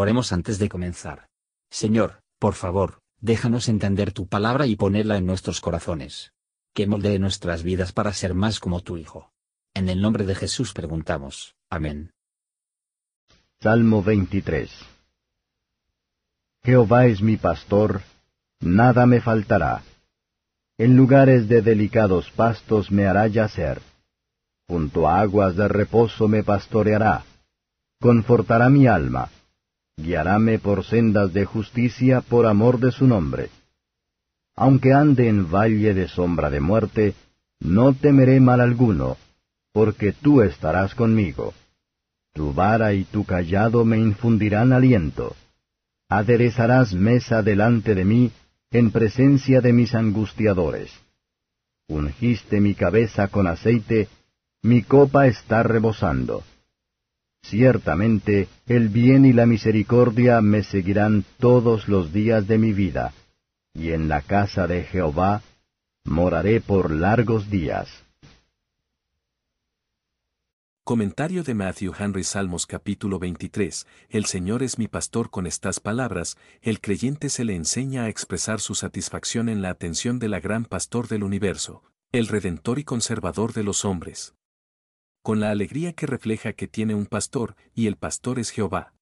Oremos antes de comenzar. Señor, por favor, déjanos entender tu palabra y ponerla en nuestros corazones. Que moldee nuestras vidas para ser más como tu Hijo. En el nombre de Jesús preguntamos. Amén. Salmo 23 Jehová es mi pastor, nada me faltará. En lugares de delicados pastos me hará yacer. Junto a aguas de reposo me pastoreará. Confortará mi alma. Guiaráme por sendas de justicia por amor de su nombre. Aunque ande en valle de sombra de muerte, no temeré mal alguno, porque tú estarás conmigo. Tu vara y tu callado me infundirán aliento. Aderezarás mesa delante de mí, en presencia de mis angustiadores. Ungiste mi cabeza con aceite, mi copa está rebosando. Ciertamente el bien y la misericordia me seguirán todos los días de mi vida, y en la casa de Jehová moraré por largos días. Comentario de Matthew Henry Salmos capítulo 23 El Señor es mi pastor con estas palabras, el creyente se le enseña a expresar su satisfacción en la atención de la gran pastor del universo, el redentor y conservador de los hombres. Con la alegría que refleja que tiene un pastor, y el pastor es Jehová.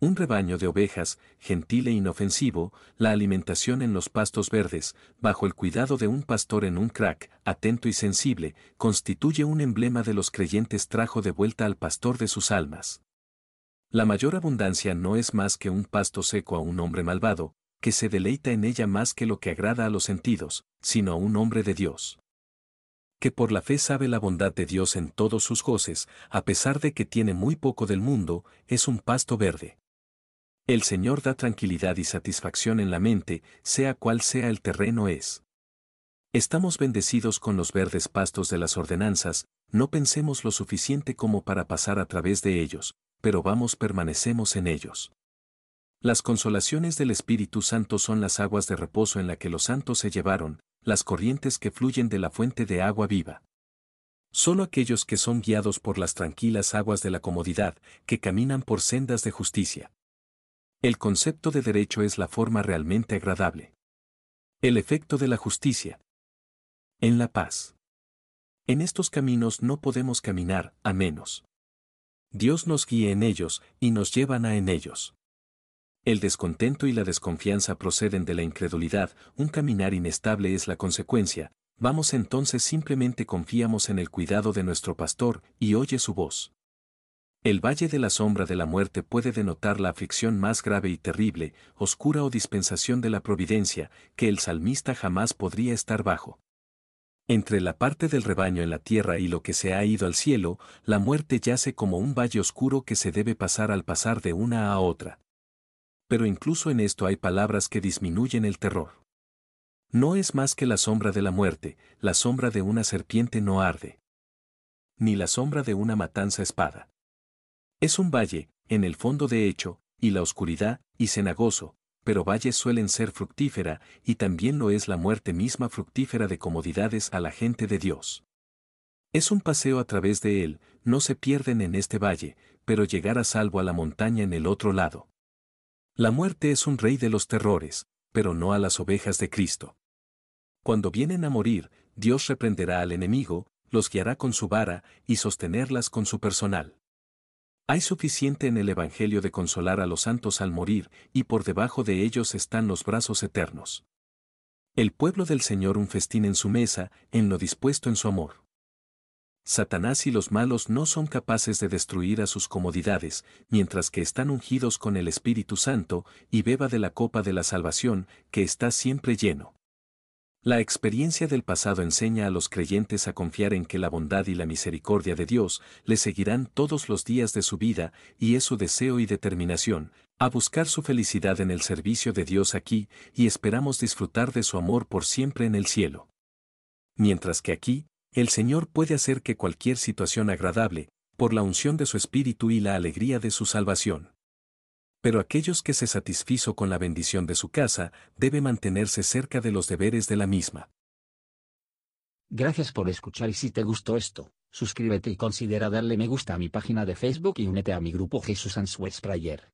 Un rebaño de ovejas, gentil e inofensivo, la alimentación en los pastos verdes, bajo el cuidado de un pastor en un crack, atento y sensible, constituye un emblema de los creyentes trajo de vuelta al pastor de sus almas. La mayor abundancia no es más que un pasto seco a un hombre malvado, que se deleita en ella más que lo que agrada a los sentidos, sino a un hombre de Dios. Que por la fe sabe la bondad de Dios en todos sus goces, a pesar de que tiene muy poco del mundo, es un pasto verde. El Señor da tranquilidad y satisfacción en la mente, sea cual sea el terreno es. Estamos bendecidos con los verdes pastos de las ordenanzas, no pensemos lo suficiente como para pasar a través de ellos, pero vamos permanecemos en ellos. Las consolaciones del Espíritu Santo son las aguas de reposo en la que los santos se llevaron, las corrientes que fluyen de la fuente de agua viva. Solo aquellos que son guiados por las tranquilas aguas de la comodidad, que caminan por sendas de justicia. El concepto de derecho es la forma realmente agradable. El efecto de la justicia. En la paz. En estos caminos no podemos caminar, a menos. Dios nos guíe en ellos, y nos llevan a en ellos. El descontento y la desconfianza proceden de la incredulidad, un caminar inestable es la consecuencia, vamos entonces simplemente confiamos en el cuidado de nuestro pastor, y oye su voz. El valle de la sombra de la muerte puede denotar la aflicción más grave y terrible, oscura o dispensación de la providencia, que el salmista jamás podría estar bajo. Entre la parte del rebaño en la tierra y lo que se ha ido al cielo, la muerte yace como un valle oscuro que se debe pasar al pasar de una a otra. Pero incluso en esto hay palabras que disminuyen el terror. No es más que la sombra de la muerte, la sombra de una serpiente no arde. Ni la sombra de una matanza espada. Es un valle, en el fondo de hecho, y la oscuridad, y cenagoso, pero valles suelen ser fructífera, y también lo es la muerte misma fructífera de comodidades a la gente de Dios. Es un paseo a través de él, no se pierden en este valle, pero llegar a salvo a la montaña en el otro lado. La muerte es un rey de los terrores, pero no a las ovejas de Cristo. Cuando vienen a morir, Dios reprenderá al enemigo, los guiará con su vara y sostenerlas con su personal. Hay suficiente en el Evangelio de consolar a los santos al morir, y por debajo de ellos están los brazos eternos. El pueblo del Señor un festín en su mesa, en lo dispuesto en su amor. Satanás y los malos no son capaces de destruir a sus comodidades, mientras que están ungidos con el Espíritu Santo, y beba de la copa de la salvación, que está siempre lleno. La experiencia del pasado enseña a los creyentes a confiar en que la bondad y la misericordia de Dios les seguirán todos los días de su vida, y es su deseo y determinación, a buscar su felicidad en el servicio de Dios aquí, y esperamos disfrutar de su amor por siempre en el cielo. Mientras que aquí, el Señor puede hacer que cualquier situación agradable, por la unción de su Espíritu y la alegría de su salvación pero aquellos que se satisfizo con la bendición de su casa, debe mantenerse cerca de los deberes de la misma. Gracias por escuchar y si te gustó esto, suscríbete y considera darle me gusta a mi página de Facebook y únete a mi grupo Jesús Answers Prayer.